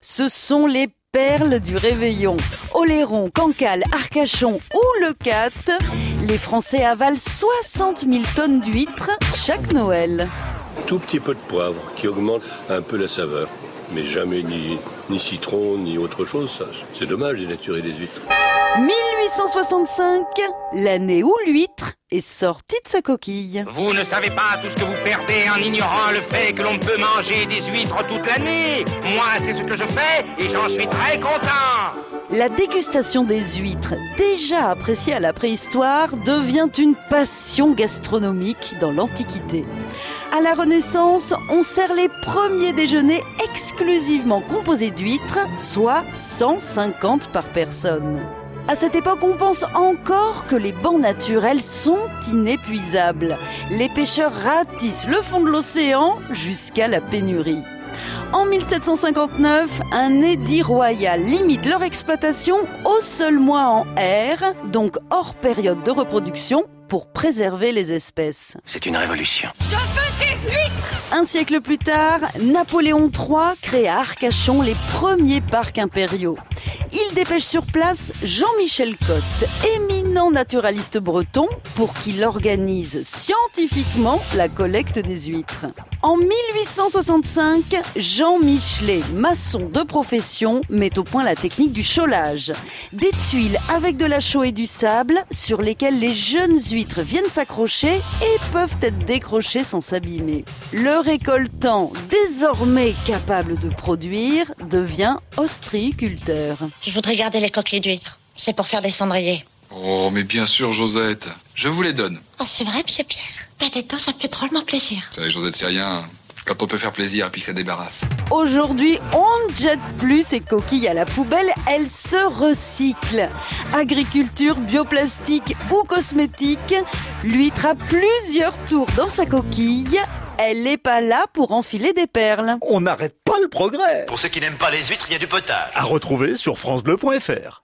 Ce sont les perles du réveillon. Oléron, Cancale, Arcachon ou le Cat, les Français avalent 60 000 tonnes d'huîtres chaque Noël. Tout petit peu de poivre qui augmente un peu la saveur. Mais jamais ni, citron ni autre chose. C'est dommage dénaturer des huîtres. 1865, l'année où l'huître est sortie de sa coquille. Vous ne savez pas tout ce que vous perdez en ignorant le fait que l'on peut manger des huîtres toute l'année. Moi, c'est ce que je fais et j'en suis très content. La dégustation des huîtres, déjà appréciée à la préhistoire, devient une passion gastronomique dans l'Antiquité. À la Renaissance, on sert les premiers déjeuners exclusivement composés d'huîtres, soit 150 par personne. À cette époque, on pense encore que les bancs naturels sont inépuisables. Les pêcheurs ratissent le fond de l'océan jusqu'à la pénurie. En 1759, un édit royal limite leur exploitation au seul mois en R, donc hors période de reproduction, pour préserver les espèces. C'est une révolution. Un siècle plus tard, Napoléon III crée à Arcachon les premiers parcs impériaux. Il dépêche sur place Jean-Michel Coste, naturaliste breton, pour qu'il organise scientifiquement la collecte des huîtres. En 1865, Jean Michelet, maçon de profession, met au point la technique du cholage. Des tuiles avec de la chaux et du sable sur lesquelles les jeunes huîtres viennent s'accrocher et peuvent être décrochées sans s'abîmer. Le récoltant, désormais capable de produire, devient ostréiculteur. Je voudrais garder les coquilles d'huîtres. C'est pour faire des cendriers. Oh, mais bien sûr, Josette. Je vous les donne. Oh, c'est vrai, monsieur Pierre Bah, dites ça me fait drôlement plaisir. Vous savez, Josette, c'est rien. Quand on peut faire plaisir et puis que ça débarrasse. Aujourd'hui, on ne jette plus ces coquilles à la poubelle, elles se recyclent. Agriculture, bioplastique ou cosmétique, l'huître a plusieurs tours dans sa coquille. Elle n'est pas là pour enfiler des perles. On n'arrête pas le progrès. Pour ceux qui n'aiment pas les huîtres, il y a du potage. À retrouver sur francebleu.fr.